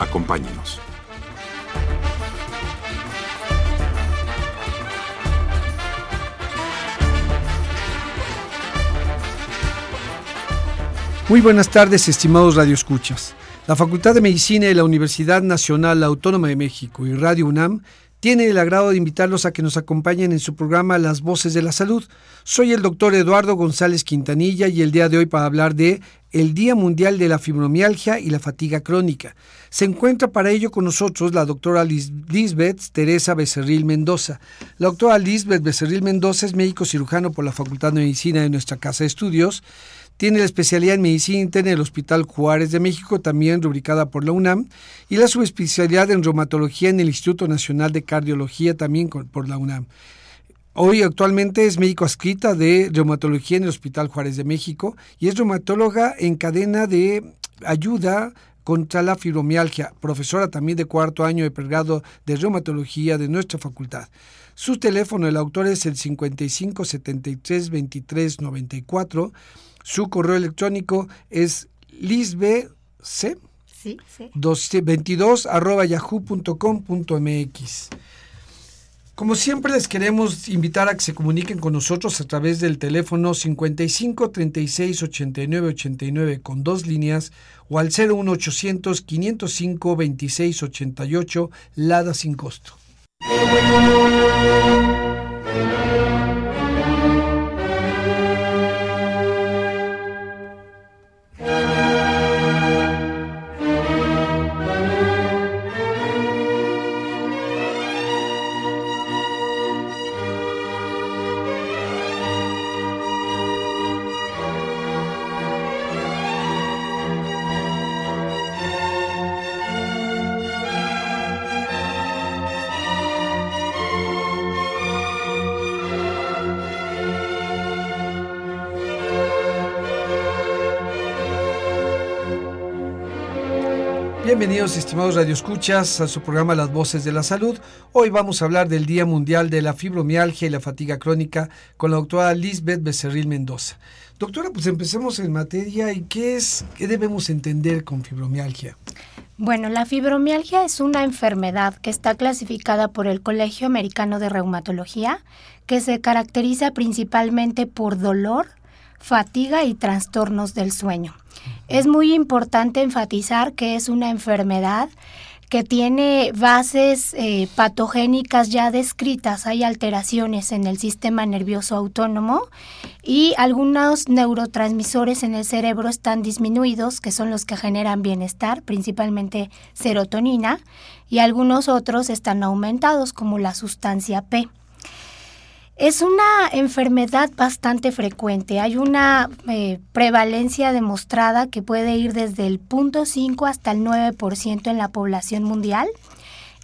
Acompáñenos. Muy buenas tardes, estimados radioescuchas. La Facultad de Medicina de la Universidad Nacional Autónoma de México y Radio UNAM tiene el agrado de invitarlos a que nos acompañen en su programa Las Voces de la Salud. Soy el doctor Eduardo González Quintanilla y el día de hoy para hablar de el Día Mundial de la Fibromialgia y la Fatiga Crónica. Se encuentra para ello con nosotros la doctora Lisbeth Teresa Becerril Mendoza. La doctora Lisbeth Becerril Mendoza es médico cirujano por la Facultad de Medicina de nuestra Casa de Estudios. Tiene la especialidad en medicina interna en el Hospital Juárez de México, también rubricada por la UNAM, y la subespecialidad en reumatología en el Instituto Nacional de Cardiología, también por la UNAM. Hoy actualmente es médico adscrita de reumatología en el Hospital Juárez de México y es reumatóloga en cadena de ayuda contra la fibromialgia, profesora también de cuarto año de pregrado de reumatología de nuestra facultad. Su teléfono del autor es el 55 73 23 94 su correo electrónico es lisbc sí, sí. 22 arroba yahoo.com.mx. Como siempre les queremos invitar a que se comuniquen con nosotros a través del teléfono 55 36 89 89 con dos líneas o al 01800 505 26 88 Lada sin costo. Bienvenidos, estimados radioescuchas, a su programa Las Voces de la Salud. Hoy vamos a hablar del Día Mundial de la Fibromialgia y la Fatiga Crónica con la doctora Lisbeth Becerril Mendoza. Doctora, pues empecemos en materia y qué es, qué debemos entender con fibromialgia. Bueno, la fibromialgia es una enfermedad que está clasificada por el Colegio Americano de Reumatología, que se caracteriza principalmente por dolor, fatiga y trastornos del sueño. Es muy importante enfatizar que es una enfermedad que tiene bases eh, patogénicas ya descritas. Hay alteraciones en el sistema nervioso autónomo y algunos neurotransmisores en el cerebro están disminuidos, que son los que generan bienestar, principalmente serotonina, y algunos otros están aumentados, como la sustancia P. Es una enfermedad bastante frecuente. Hay una eh, prevalencia demostrada que puede ir desde el 0.5 hasta el 9% en la población mundial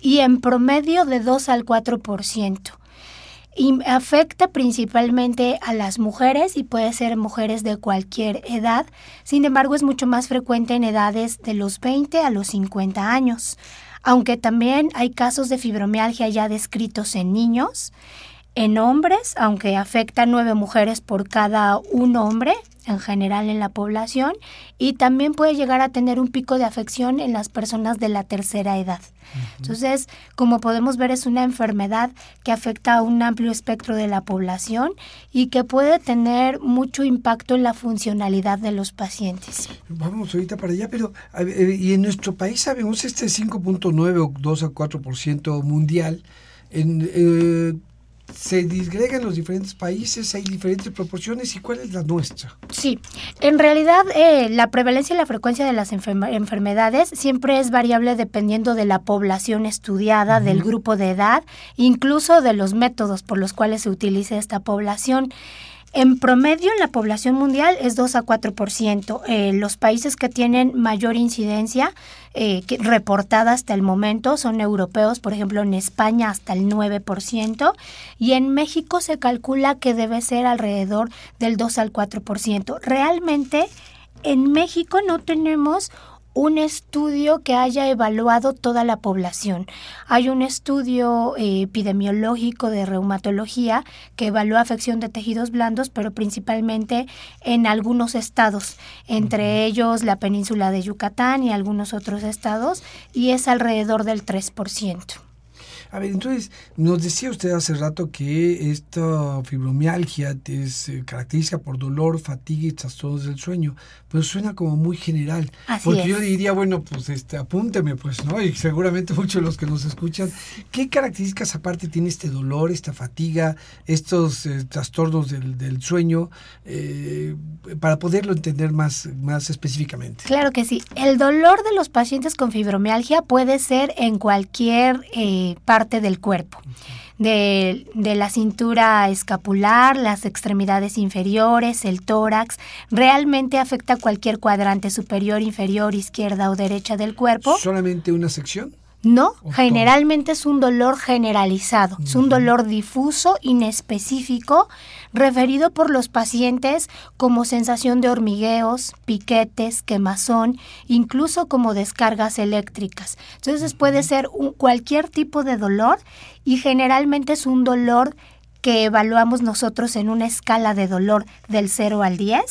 y en promedio de 2 al 4%. Y afecta principalmente a las mujeres y puede ser mujeres de cualquier edad. Sin embargo, es mucho más frecuente en edades de los 20 a los 50 años. Aunque también hay casos de fibromialgia ya descritos en niños en hombres, aunque afecta a nueve mujeres por cada un hombre en general en la población, y también puede llegar a tener un pico de afección en las personas de la tercera edad. Entonces, como podemos ver, es una enfermedad que afecta a un amplio espectro de la población y que puede tener mucho impacto en la funcionalidad de los pacientes. Vamos ahorita para allá, pero eh, y en nuestro país sabemos este 5.9 o 2 a 4% mundial. En, eh, se disgregan los diferentes países, hay diferentes proporciones y cuál es la nuestra. Sí, en realidad eh, la prevalencia y la frecuencia de las enfermedades siempre es variable dependiendo de la población estudiada, del grupo de edad, incluso de los métodos por los cuales se utiliza esta población. En promedio, en la población mundial es 2 a 4%. Eh, los países que tienen mayor incidencia eh, reportada hasta el momento son europeos, por ejemplo, en España hasta el 9%, y en México se calcula que debe ser alrededor del 2 al 4%. Realmente, en México no tenemos un estudio que haya evaluado toda la población. Hay un estudio eh, epidemiológico de reumatología que evalúa afección de tejidos blandos, pero principalmente en algunos estados, entre ellos la península de Yucatán y algunos otros estados, y es alrededor del 3%. A ver, entonces, nos decía usted hace rato que esta fibromialgia es eh, característica por dolor, fatiga y trastornos del sueño, pero suena como muy general. porque yo diría, bueno, pues este, apúnteme, pues, ¿no? Y seguramente muchos de los que nos escuchan, ¿qué características aparte tiene este dolor, esta fatiga, estos eh, trastornos del, del sueño, eh, para poderlo entender más, más específicamente? Claro que sí. El dolor de los pacientes con fibromialgia puede ser en cualquier parte parte del cuerpo. De, de, la cintura escapular, las extremidades inferiores, el tórax, realmente afecta cualquier cuadrante superior, inferior, izquierda o derecha del cuerpo. ¿Solamente una sección? No, generalmente es un dolor generalizado, es un dolor difuso, inespecífico, referido por los pacientes como sensación de hormigueos, piquetes, quemazón, incluso como descargas eléctricas. Entonces puede ser cualquier tipo de dolor y generalmente es un dolor que evaluamos nosotros en una escala de dolor del 0 al 10.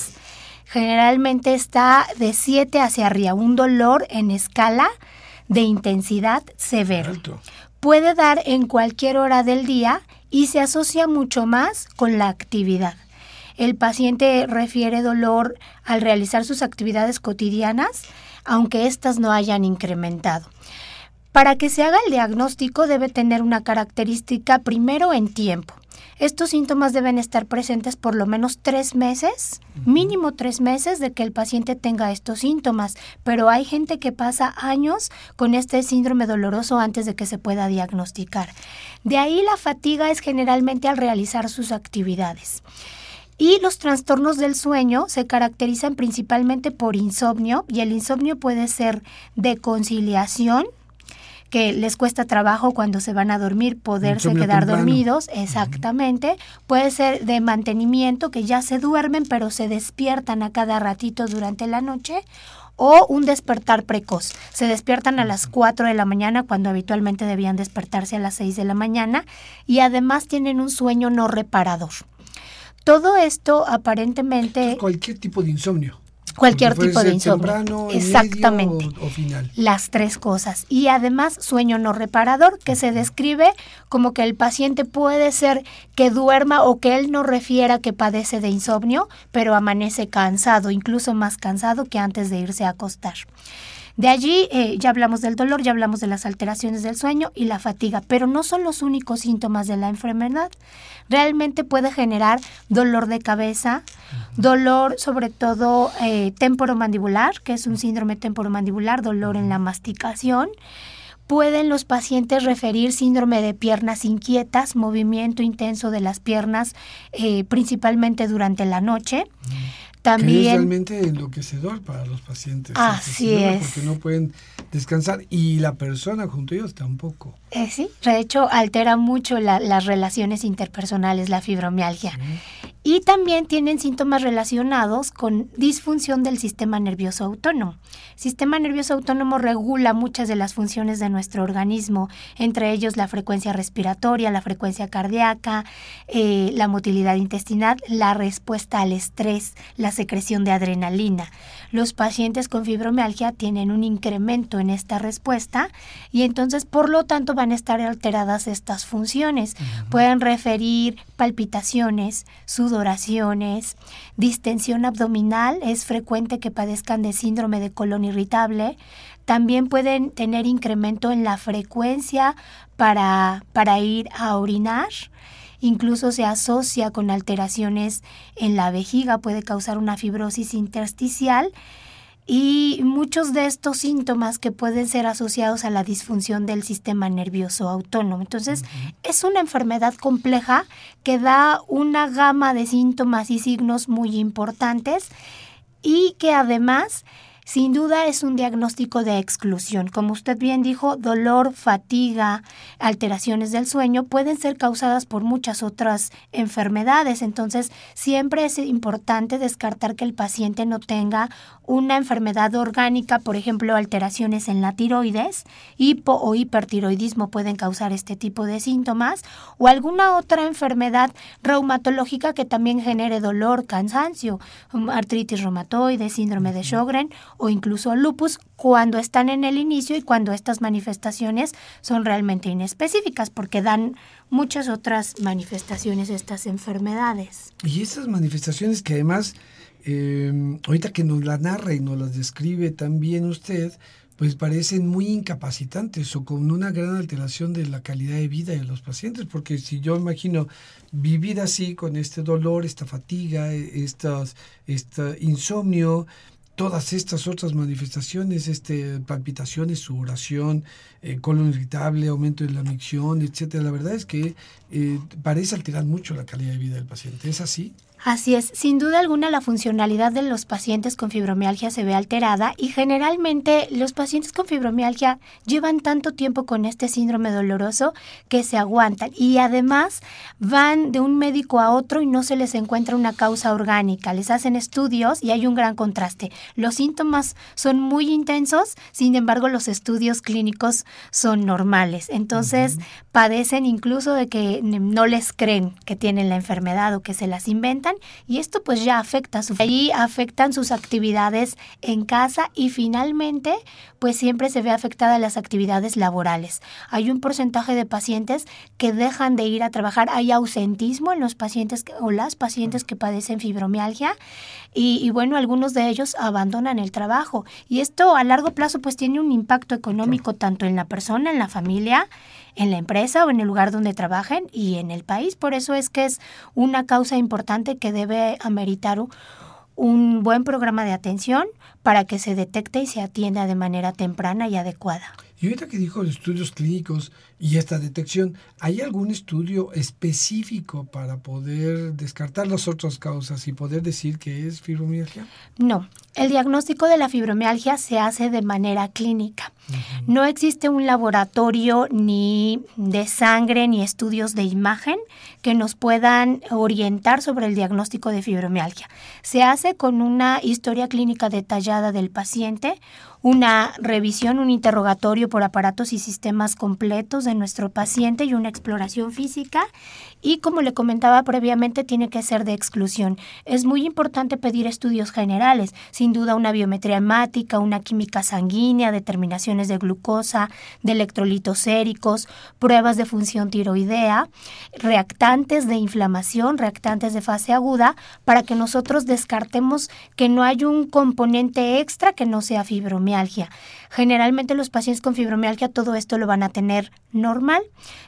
Generalmente está de 7 hacia arriba, un dolor en escala de intensidad severa. Puede dar en cualquier hora del día y se asocia mucho más con la actividad. El paciente refiere dolor al realizar sus actividades cotidianas, aunque éstas no hayan incrementado. Para que se haga el diagnóstico debe tener una característica primero en tiempo. Estos síntomas deben estar presentes por lo menos tres meses, mínimo tres meses de que el paciente tenga estos síntomas, pero hay gente que pasa años con este síndrome doloroso antes de que se pueda diagnosticar. De ahí la fatiga es generalmente al realizar sus actividades. Y los trastornos del sueño se caracterizan principalmente por insomnio y el insomnio puede ser de conciliación, que les cuesta trabajo cuando se van a dormir poderse quedar dormidos, exactamente. Puede ser de mantenimiento, que ya se duermen pero se despiertan a cada ratito durante la noche. O un despertar precoz. Se despiertan a las 4 de la mañana cuando habitualmente debían despertarse a las 6 de la mañana y además tienen un sueño no reparador. Todo esto aparentemente... cualquier tipo de insomnio. Cualquier tipo de insomnio. Exactamente. o, final. Las tres cosas. Y además sueño no reparador, que se describe como que el paciente puede ser que duerma o que él no refiera que padece de insomnio, pero amanece cansado, incluso más cansado que antes de irse a acostar. De allí eh, ya hablamos del dolor, ya hablamos de las alteraciones del sueño y la fatiga, pero no son los únicos síntomas de la enfermedad. Realmente puede generar dolor de cabeza, dolor sobre todo eh, temporomandibular, que es un síndrome temporomandibular, dolor en la masticación. Pueden los pacientes referir síndrome de piernas inquietas, movimiento intenso de las piernas, eh, principalmente durante la noche. También, que es realmente enloquecedor para los pacientes. Así es. Porque no pueden descansar y la persona junto a ellos tampoco. Eh, sí, de hecho altera mucho las relaciones interpersonales, la fibromialgia. Y también tienen síntomas relacionados con disfunción del sistema nervioso autónomo. El sistema nervioso autónomo regula muchas de las funciones de nuestro organismo, entre ellos la frecuencia respiratoria, la frecuencia cardíaca, eh, la motilidad intestinal, la respuesta al estrés, la secreción de adrenalina. Los pacientes con fibromialgia tienen un incremento en esta respuesta y entonces por lo tanto van a estar alteradas estas funciones. Pueden referir palpitaciones, sudoraciones, distensión abdominal, es frecuente que padezcan de síndrome de colon irritable. También pueden tener incremento en la frecuencia para, para ir a orinar incluso se asocia con alteraciones en la vejiga, puede causar una fibrosis intersticial y muchos de estos síntomas que pueden ser asociados a la disfunción del sistema nervioso autónomo. Entonces, es una enfermedad compleja que da una gama de síntomas y signos muy importantes y que además sin duda es un diagnóstico de exclusión. Como usted bien dijo, dolor, fatiga, alteraciones del sueño pueden ser causadas por muchas otras enfermedades. Entonces, siempre es importante descartar que el paciente no tenga una enfermedad orgánica, por ejemplo, alteraciones en la tiroides, hipo o hipertiroidismo pueden causar este tipo de síntomas, o alguna otra enfermedad reumatológica que también genere dolor, cansancio, artritis reumatoide, síndrome de Sjögren o incluso lupus cuando están en el inicio y cuando estas manifestaciones son realmente inespecíficas porque dan muchas otras manifestaciones estas enfermedades. Y esas manifestaciones que además, eh, ahorita que nos la narra y nos las describe también usted, pues parecen muy incapacitantes o con una gran alteración de la calidad de vida de los pacientes, porque si yo imagino vivir así con este dolor, esta fatiga, estas, este insomnio, todas estas otras manifestaciones, este, palpitaciones, sudoración, eh, colon irritable, aumento de la micción, etcétera, la verdad es que eh, parece alterar mucho la calidad de vida del paciente. ¿Es así? Así es, sin duda alguna la funcionalidad de los pacientes con fibromialgia se ve alterada y generalmente los pacientes con fibromialgia llevan tanto tiempo con este síndrome doloroso que se aguantan y además van de un médico a otro y no se les encuentra una causa orgánica. Les hacen estudios y hay un gran contraste. Los síntomas son muy intensos, sin embargo los estudios clínicos son normales. Entonces padecen incluso de que no les creen que tienen la enfermedad o que se las inventan y esto pues ya afecta su ahí afectan sus actividades en casa y finalmente pues siempre se ve afectada las actividades laborales. Hay un porcentaje de pacientes que dejan de ir a trabajar, hay ausentismo en los pacientes o las pacientes que padecen fibromialgia y, y bueno, algunos de ellos abandonan el trabajo y esto a largo plazo pues tiene un impacto económico tanto en la persona, en la familia, en la empresa o en el lugar donde trabajen y en el país. Por eso es que es una causa importante que debe ameritar un buen programa de atención para que se detecte y se atienda de manera temprana y adecuada. Y ahorita que dijo de estudios clínicos y esta detección, ¿hay algún estudio específico para poder descartar las otras causas y poder decir que es fibromialgia? No, el diagnóstico de la fibromialgia se hace de manera clínica. No existe un laboratorio ni de sangre ni estudios de imagen que nos puedan orientar sobre el diagnóstico de fibromialgia. Se hace con una historia clínica detallada del paciente, una revisión, un interrogatorio por aparatos y sistemas completos de nuestro paciente y una exploración física. Y como le comentaba previamente, tiene que ser de exclusión. Es muy importante pedir estudios generales, sin duda una biometría hemática, una química sanguínea, determinaciones de glucosa, de electrolitos séricos, pruebas de función tiroidea, reactantes de inflamación, reactantes de fase aguda, para que nosotros descartemos que no hay un componente extra que no sea fibromialgia. Generalmente los pacientes con fibromialgia todo esto lo van a tener normal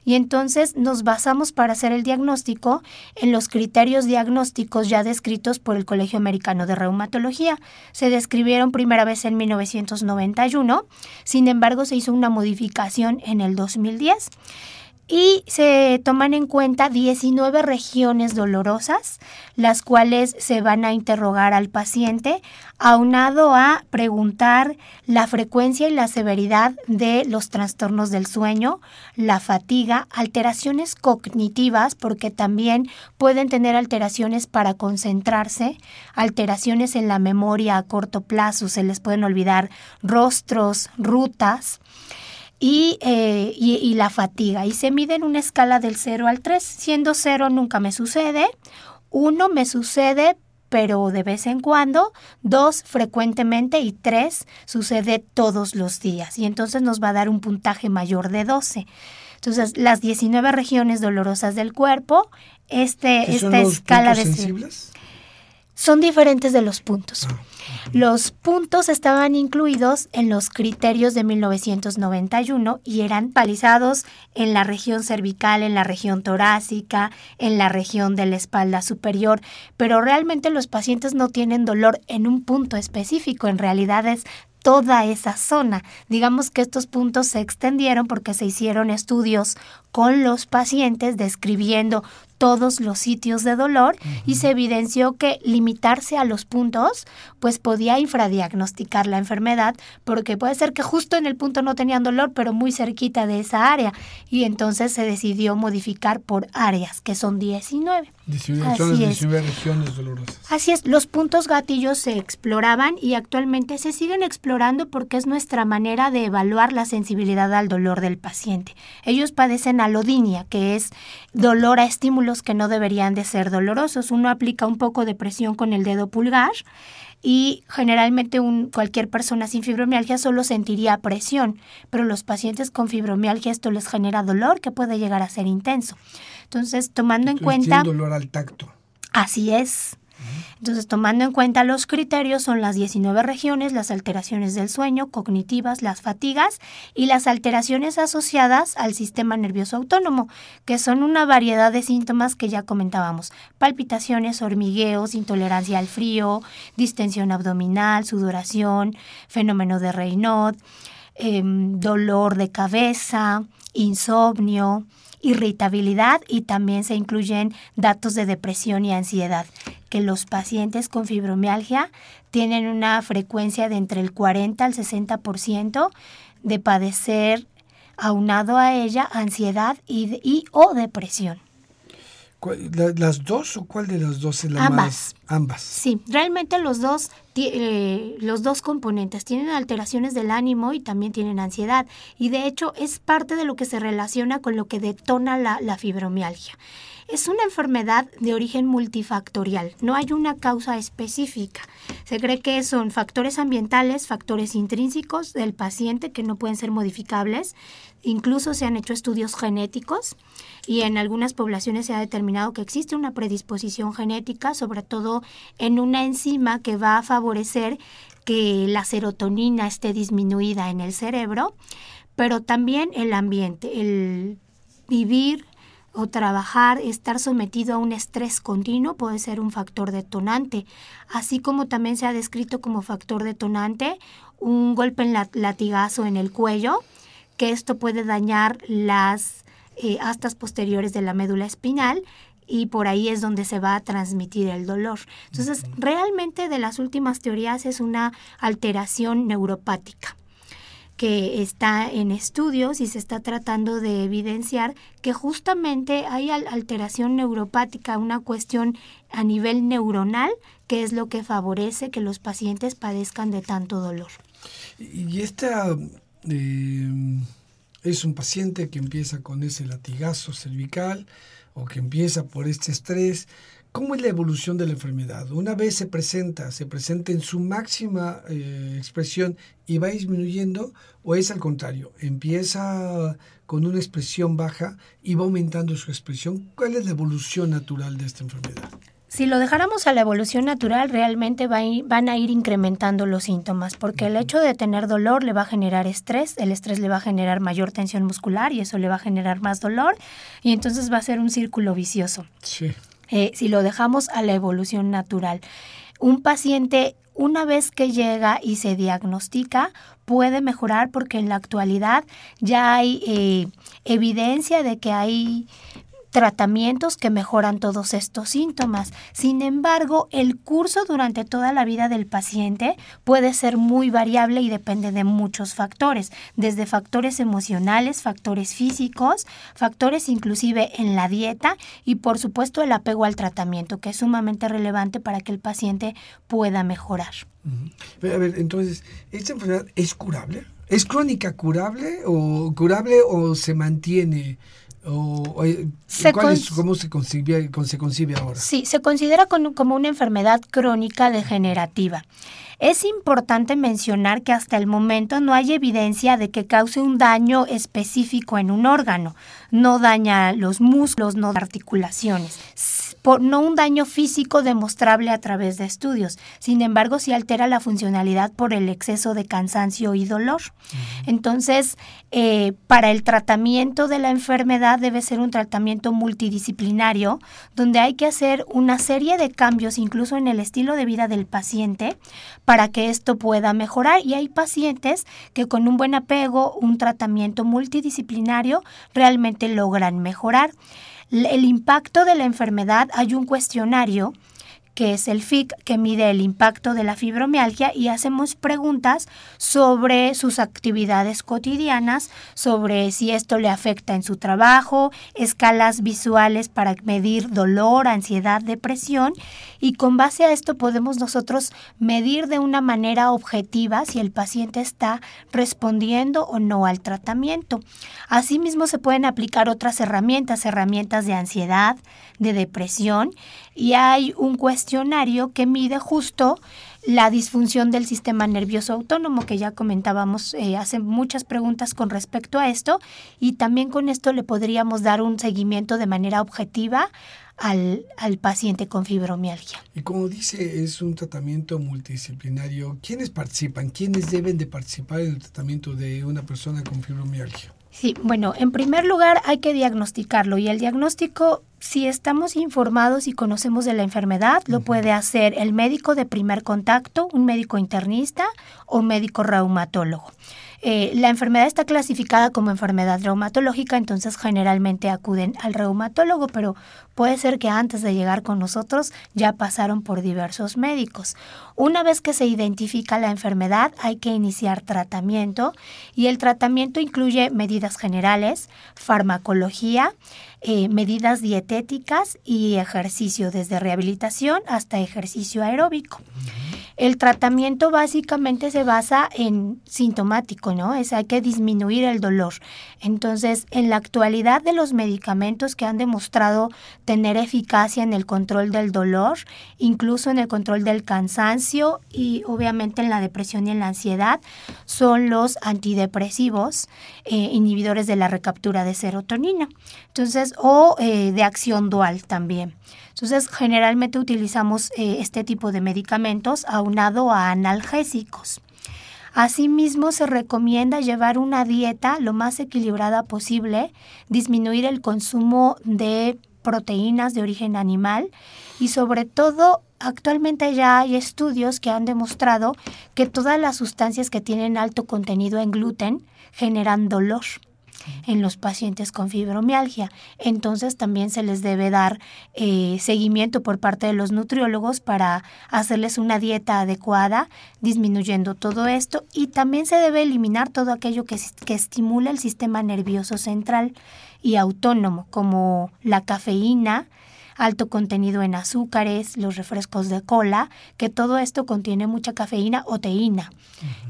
y entonces nos basamos para hacer el diagnóstico en los criterios diagnósticos ya descritos por el Colegio Americano de Reumatología. Se describieron primera vez en 1991, sin embargo se hizo una modificación en el 2010 y se toman en cuenta 19 regiones dolorosas, las cuales se van a interrogar al paciente, aunado a preguntar la frecuencia y la severidad de los trastornos del sueño, la fatiga, alteraciones cognitivas, porque también pueden tener alteraciones para concentrarse, alteraciones en la memoria a corto plazo, se les pueden olvidar rostros, rutas y, eh, y, y, la fatiga. Y se mide en una escala del 0 al 3, siendo 0 nunca me sucede, 1 me sucede pero de vez en cuando, 2 frecuentemente y 3 sucede todos los días. Y entonces nos va a dar un puntaje mayor de 12. Entonces, las 19 regiones dolorosas del cuerpo, este, esta escala de... Sensibles? Son diferentes de los puntos. Ah, los puntos estaban incluidos en los criterios de 1991 y eran palizados en la región cervical, en la región torácica, en la región de la espalda superior, pero realmente los pacientes no tienen dolor en un punto específico, en realidad es toda esa zona. Digamos que estos puntos se extendieron porque se hicieron estudios con los pacientes describiendo todos los sitios de dolor y se evidenció que limitarse a los puntos pues podía infradiagnosticar la enfermedad porque puede ser que justo en el punto no tenían dolor pero muy cerquita de esa área y entonces se decidió modificar por áreas que son 19. 19 son las 19 regiones dolorosas. Así es, los puntos gatillos se exploraban y actualmente se siguen explorando porque es nuestra manera de evaluar la sensibilidad al dolor del paciente. Ellos padecen alodinia, que es dolor a estímulo que no deberían de ser dolorosos. Uno aplica un poco de presión con el dedo pulgar y generalmente un, cualquier persona sin fibromialgia solo sentiría presión, pero los pacientes con fibromialgia esto les genera dolor que puede llegar a ser intenso. Entonces, tomando en cuenta... dolor al tacto. Así es. Entonces, tomando en cuenta los criterios, son las 19 regiones, las alteraciones del sueño, cognitivas, las fatigas y las alteraciones asociadas al sistema nervioso autónomo, que son una variedad de síntomas que ya comentábamos. Palpitaciones, hormigueos, intolerancia al frío, distensión abdominal, sudoración, fenómeno de Raynaud, em, dolor de cabeza, insomnio, irritabilidad y también se incluyen datos de depresión y ansiedad que los pacientes con fibromialgia tienen una frecuencia de entre el 40 al 60% de padecer aunado a ella ansiedad y, o depresión. ¿Las dos o cuál de las dos es la ambas. más? Ambas. Sí, realmente los dos, eh, los dos componentes tienen alteraciones del ánimo y también tienen ansiedad. Y de hecho es parte de lo que se relaciona con lo que detona la, la fibromialgia. Es una enfermedad de origen multifactorial, no hay una causa específica. Se cree que son factores ambientales, factores intrínsecos del paciente que no pueden ser modificables. Incluso se han hecho estudios genéticos y en algunas poblaciones se ha determinado que existe una predisposición genética, sobre todo en una enzima que va a favorecer que la serotonina esté disminuida en el cerebro, pero también el ambiente, el vivir o trabajar, estar sometido a un estrés continuo puede ser un factor detonante, así como también se ha descrito como factor detonante un golpe en latigazo en el cuello, que esto puede dañar las eh, astas posteriores de la médula espinal y por ahí es donde se va a transmitir el dolor. Entonces, realmente de las últimas teorías es una alteración neuropática que está en estudios y se está tratando de evidenciar que justamente hay alteración neuropática, una cuestión a nivel neuronal, que es lo que favorece que los pacientes padezcan de tanto dolor. Y esta eh, es un paciente que empieza con ese latigazo cervical o que empieza por este estrés ¿Cómo es la evolución de la enfermedad? Una vez se presenta, se presenta en su máxima eh, expresión y va disminuyendo, o es al contrario, empieza con una expresión baja y va aumentando su expresión. ¿Cuál es la evolución natural de esta enfermedad? Si lo dejáramos a la evolución natural, realmente van a ir incrementando los síntomas, porque el hecho de tener dolor le va a generar estrés, el estrés le va a generar mayor tensión muscular y eso le va a generar más dolor, y entonces va a ser un círculo vicioso. Sí. Eh, si lo dejamos a la evolución natural. Un paciente, una vez que llega y se diagnostica, puede mejorar porque en la actualidad ya hay eh, evidencia de que hay tratamientos que mejoran todos estos síntomas. Sin embargo, el curso durante toda la vida del paciente puede ser muy variable y depende de muchos factores, desde factores emocionales, factores físicos, factores inclusive en la dieta y por supuesto el apego al tratamiento, que es sumamente relevante para que el paciente pueda mejorar. A ver, entonces, ¿esta enfermedad es curable? ¿Es crónica curable o curable o se mantiene? O, ¿Cómo se concibe, se concibe ahora? Sí, se considera como una enfermedad crónica degenerativa. Es importante mencionar que hasta el momento no hay evidencia de que cause un daño específico en un órgano. No daña los músculos, no articulaciones no un daño físico demostrable a través de estudios. Sin embargo, sí altera la funcionalidad por el exceso de cansancio y dolor. Entonces, eh, para el tratamiento de la enfermedad debe ser un tratamiento multidisciplinario, donde hay que hacer una serie de cambios, incluso en el estilo de vida del paciente, para que esto pueda mejorar. Y hay pacientes que con un buen apego, un tratamiento multidisciplinario, realmente logran mejorar el impacto de la enfermedad, hay un cuestionario que es el FIC, que mide el impacto de la fibromialgia y hacemos preguntas sobre sus actividades cotidianas, sobre si esto le afecta en su trabajo, escalas visuales para medir dolor, ansiedad, depresión y con base a esto podemos nosotros medir de una manera objetiva si el paciente está respondiendo o no al tratamiento. Asimismo se pueden aplicar otras herramientas, herramientas de ansiedad, de depresión y hay un cuestionario que mide justo la disfunción del sistema nervioso autónomo, que ya comentábamos, eh, hace muchas preguntas con respecto a esto y también con esto le podríamos dar un seguimiento de manera objetiva al, al, paciente con fibromialgia. Y como dice, es un tratamiento multidisciplinario. ¿Quiénes participan? ¿Quiénes deben de participar en el tratamiento de una persona con fibromialgia? Sí, bueno, en primer lugar hay que diagnosticarlo y el diagnóstico, si estamos informados y conocemos de la enfermedad, lo puede hacer el médico de primer contacto, un médico internista o un médico reumatólogo. Eh, la enfermedad está clasificada como enfermedad reumatológica, entonces generalmente acuden al reumatólogo, pero puede ser que antes de llegar con nosotros ya pasaron por diversos médicos. Una vez que se identifica la enfermedad, hay que iniciar tratamiento y el tratamiento incluye medidas generales, farmacología, eh, medidas dietéticas y ejercicio, desde rehabilitación hasta ejercicio aeróbico. El tratamiento básicamente se basa en sintomático, ¿no? Es hay que disminuir el dolor. Entonces, en la actualidad de los medicamentos que han demostrado tener eficacia en el control del dolor, incluso en el control del cansancio y obviamente en la depresión y en la ansiedad, son los antidepresivos, eh, inhibidores de la recaptura de serotonina. Entonces, o eh, de acción dual también. Entonces, generalmente utilizamos eh, este tipo de medicamentos aunado a analgésicos. Asimismo, se recomienda llevar una dieta lo más equilibrada posible, disminuir el consumo de proteínas de origen animal y sobre todo actualmente ya hay estudios que han demostrado que todas las sustancias que tienen alto contenido en gluten generan dolor en los pacientes con fibromialgia. Entonces también se les debe dar eh, seguimiento por parte de los nutriólogos para hacerles una dieta adecuada, disminuyendo todo esto y también se debe eliminar todo aquello que, que estimula el sistema nervioso central y autónomo, como la cafeína, alto contenido en azúcares, los refrescos de cola, que todo esto contiene mucha cafeína o teína.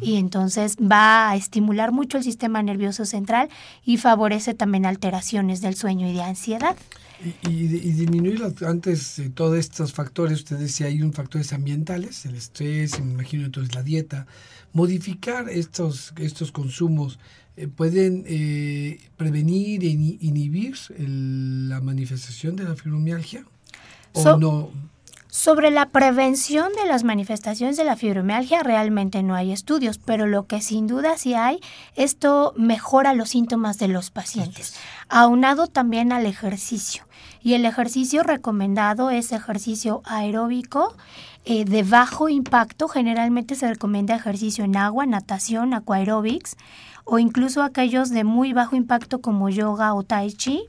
Y entonces va a estimular mucho el sistema nervioso central y favorece también alteraciones del sueño y de ansiedad. Y, y, disminuir antes de todos estos factores, usted decía, hay un factores ambientales, el estrés, me imagino entonces la dieta, modificar estos, estos consumos eh, pueden eh, prevenir e inhibir la manifestación de la fibromialgia o no sobre la prevención de las manifestaciones de la fibromialgia realmente no hay estudios, pero lo que sin duda sí hay, esto mejora los síntomas de los pacientes, aunado también al ejercicio. Y el ejercicio recomendado es ejercicio aeróbico eh, de bajo impacto. Generalmente se recomienda ejercicio en agua, natación, aquaerobics o incluso aquellos de muy bajo impacto como yoga o tai chi.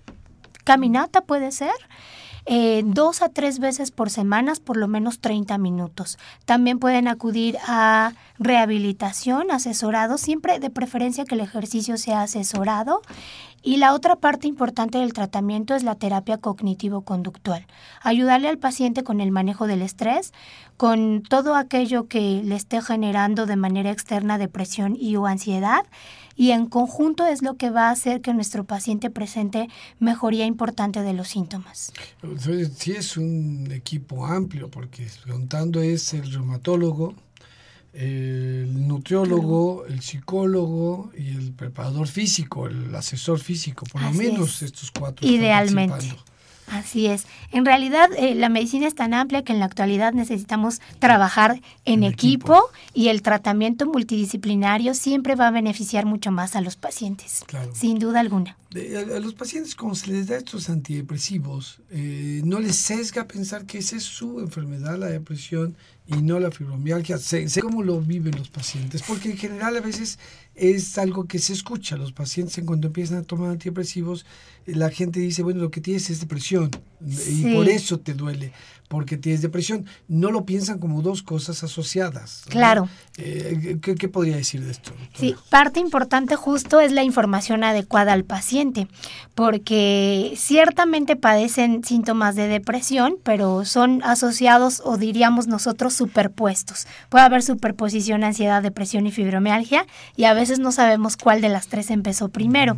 Caminata puede ser eh, dos a tres veces por semana, por lo menos 30 minutos. También pueden acudir a rehabilitación, asesorado, siempre de preferencia que el ejercicio sea asesorado. Y la otra parte importante del tratamiento es la terapia cognitivo-conductual. Ayudarle al paciente con el manejo del estrés, con todo aquello que le esté generando de manera externa depresión y o ansiedad y en conjunto es lo que va a hacer que nuestro paciente presente mejoría importante de los síntomas. Sí es un equipo amplio porque contando es el reumatólogo, el nutriólogo, el psicólogo y el preparador físico, el asesor físico, por lo menos estos cuatro. Idealmente. Así es. En realidad, eh, la medicina es tan amplia que en la actualidad necesitamos trabajar en, equipo, y el tratamiento multidisciplinario siempre va a beneficiar mucho más a los pacientes, sin duda alguna. A, los pacientes, como se les da estos antidepresivos, eh, no les sesga pensar que esa es su enfermedad, la depresión, y no la fibromialgia. Sé, sé, cómo lo viven los pacientes, porque en general a veces es algo que se escucha. Los pacientes en cuanto empiezan a tomar antidepresivos, la gente dice, bueno, lo que tienes es depresión y por eso te duele porque tienes depresión. No lo piensan como dos cosas asociadas. Claro. Eh, ¿qué, podría decir de esto? Sí, parte importante justo es la información adecuada al paciente, porque ciertamente padecen síntomas de depresión, pero son asociados o diríamos nosotros superpuestos. Puede haber superposición, ansiedad, depresión y fibromialgia, y a veces no sabemos cuál de las tres empezó primero.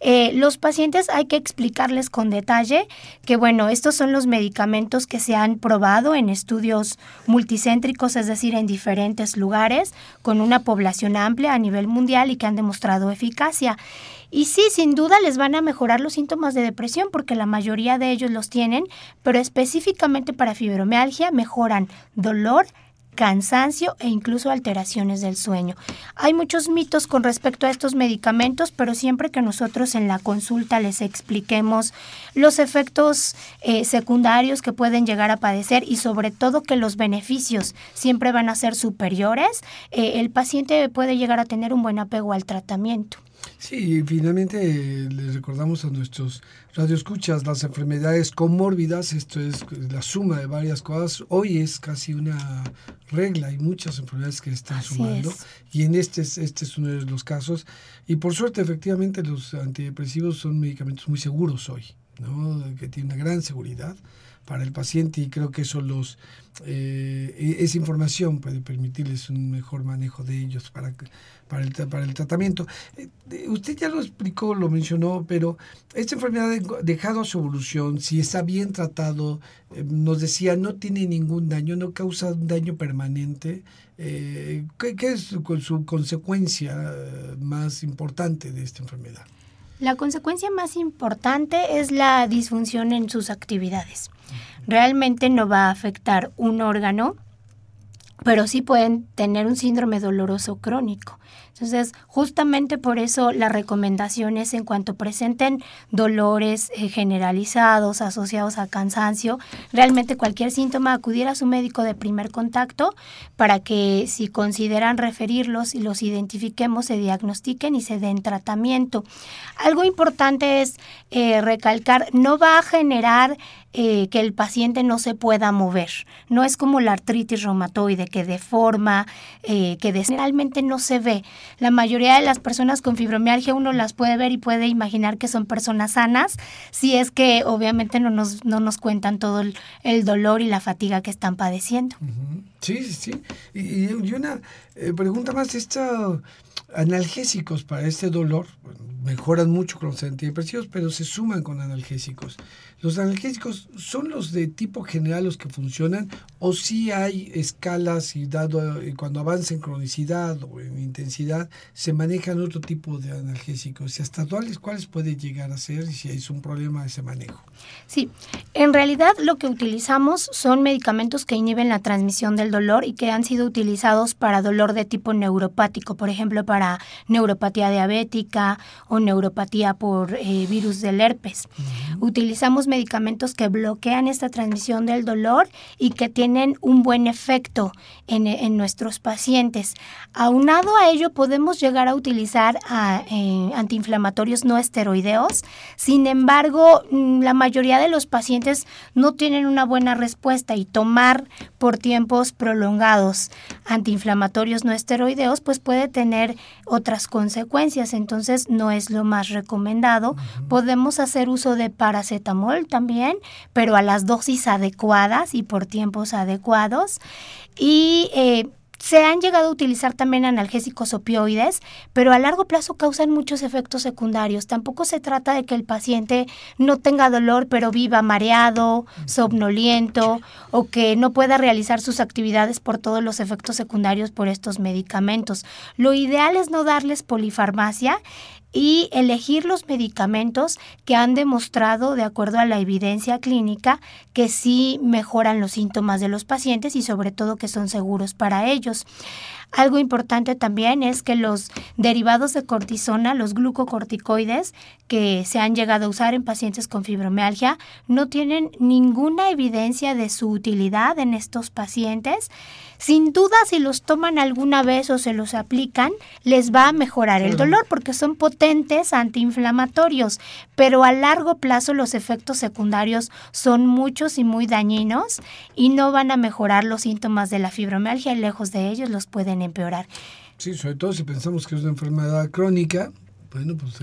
Eh, los pacientes hay que explicarles con detalle que, bueno, estos son los medicamentos que se han probado en estudios multicéntricos, es decir, en diferentes lugares, con una población amplia a nivel mundial y que han demostrado eficacia. Y sí, sin duda les van a mejorar los síntomas de depresión porque la mayoría de ellos los tienen, pero específicamente para fibromialgia mejoran dolor, cansancio e incluso alteraciones del sueño. Hay muchos mitos con respecto a estos medicamentos, pero siempre que nosotros en la consulta les expliquemos los efectos eh, secundarios que pueden llegar a padecer y sobre todo que los beneficios siempre van a ser superiores, eh, el paciente puede llegar a tener un buen apego al tratamiento. Sí, finalmente eh, les recordamos a nuestros radioescuchas las enfermedades comórbidas, esto es la suma de varias cosas. Hoy es casi una regla, hay muchas enfermedades que están sumando y en este, este es uno de los casos. Y por suerte, efectivamente, los antidepresivos son medicamentos muy seguros hoy, ¿no? que tienen una gran seguridad para el paciente y creo que eso los eh, esa información puede permitirles un mejor manejo de ellos para, para, el, para el tratamiento. Eh, usted ya lo explicó, lo mencionó, pero esta enfermedad dejado su evolución, si está bien tratado, eh, nos decía, no tiene ningún daño, no causa un daño permanente. ¿qué, ¿Qué es su consecuencia más importante de esta enfermedad? La consecuencia más importante es la disfunción en sus actividades. Realmente no va a afectar un órgano, pero sí pueden tener un síndrome doloroso crónico. Entonces, justamente por eso la recomendación es en cuanto presenten dolores eh, generalizados asociados a cansancio, realmente cualquier síntoma acudir a su médico de primer contacto para que si consideran referirlos y los identifiquemos, se diagnostiquen y se den tratamiento. Algo importante es eh, recalcar, no va a generar eh, que el paciente no se pueda mover. No es como la artritis reumatoide que deforma, eh, que generalmente no se ve. La mayoría de las personas con fibromialgia uno las puede ver y puede imaginar que son personas sanas, si es que obviamente no nos, no nos cuentan todo el, dolor y la fatiga que están padeciendo. Sí, sí, sí. Y, una eh, pregunta más, estos analgésicos para este dolor mejoran mucho con los antidepresivos, pero se suman con analgésicos. ¿Los analgésicos son los de tipo general los que funcionan o si hay escalas y dado eh, cuando avanza en cronicidad o en intensidad se manejan otro tipo de analgésicos? ¿Y hasta cuáles, cuáles puede llegar a ser y si es un problema ese manejo? Sí, en realidad lo que utilizamos son medicamentos que inhiben la transmisión del dolor y que han sido utilizados para dolor de tipo neuropático, por ejemplo, para neuropatía diabética o neuropatía por eh, virus del herpes. Utilizamos medicamentos que bloquean esta transmisión del dolor y que tienen un buen efecto en, nuestros pacientes. Aunado a ello, podemos llegar a utilizar eh, antiinflamatorios no esteroideos. Sin embargo, mm, la mayoría de los pacientes no tienen una buena respuesta y tomar por tiempos prolongados antiinflamatorios no esteroideos, pues puede tener otras consecuencias. Entonces, no es lo más recomendado. Podemos hacer uso de paracetamol también, pero a las dosis adecuadas y por tiempos adecuados. Y eh, se han llegado a utilizar también analgésicos opioides, pero a largo plazo causan muchos efectos secundarios. Tampoco se trata de que el paciente no tenga dolor, pero viva mareado, somnoliento o que no pueda realizar sus actividades por todos los efectos secundarios por estos medicamentos. Lo ideal es no darles polifarmacia y elegir los medicamentos que han demostrado, de acuerdo a la evidencia clínica, que sí mejoran los síntomas de los pacientes y sobre todo que son seguros para ellos. Algo importante también es que los derivados de cortisona, los glucocorticoides que se han llegado a usar en pacientes con fibromialgia, no tienen ninguna evidencia de su utilidad en estos pacientes. Sin duda, si los toman alguna vez o se los aplican, les va a mejorar el dolor porque son potentes antiinflamatorios, pero a largo plazo los efectos secundarios son muchos y muy dañinos y no van a mejorar los síntomas de la fibromialgia y lejos de ellos los pueden empeorar. Sí, sobre todo si pensamos que es una enfermedad crónica, bueno, pues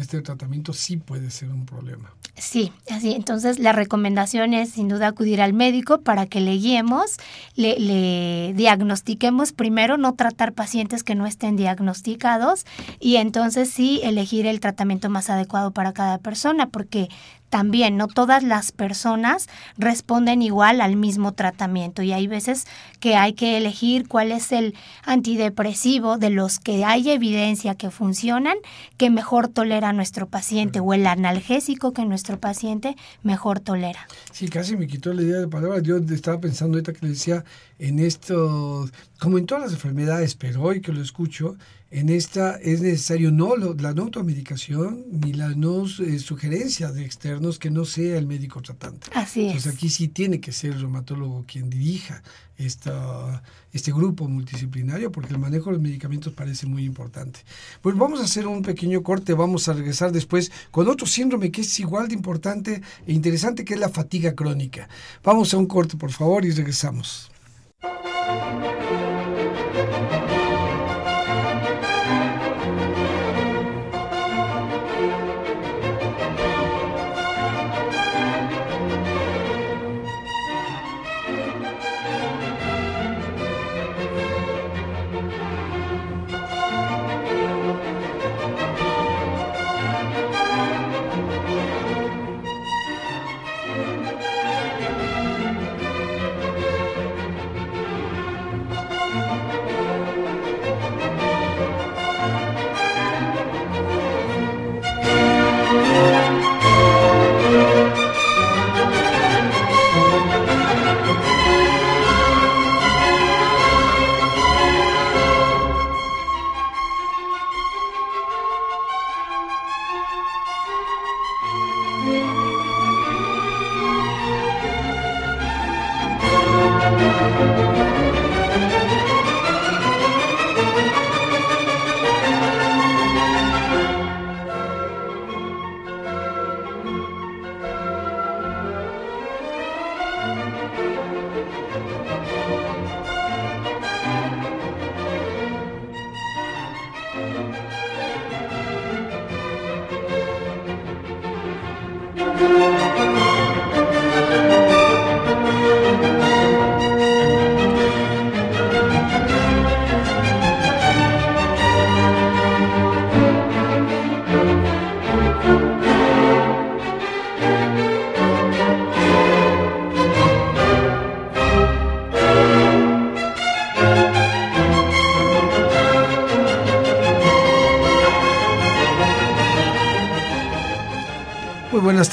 este tratamiento sí puede ser un problema. Sí, así. Entonces, la recomendación es sin duda acudir al médico para que le guiemos, le, le, diagnostiquemos primero, no tratar pacientes que no estén diagnosticados y entonces sí elegir el tratamiento más adecuado para cada persona, porque también no todas las personas responden igual al mismo tratamiento y hay veces que hay que elegir cuál es el antidepresivo de los que hay evidencia que funcionan que mejor tolera nuestro paciente o el analgésico que nuestro paciente mejor tolera. Sí, casi me quitó la idea de palabras. Yo estaba pensando ahorita que le decía en esto, como en todas las enfermedades, pero hoy que lo escucho, en esta es necesario no la no automedicación ni la no eh, sugerencia de externos que no sea el médico tratante. Así es. Entonces aquí sí tiene que ser el reumatólogo quien dirija esta, este grupo multidisciplinario porque el manejo de los medicamentos parece muy importante. Pues vamos a hacer un pequeño corte, vamos a regresar después con otro síndrome que es igual de importante e interesante que es la fatiga crónica. Vamos a un corte por favor y regresamos.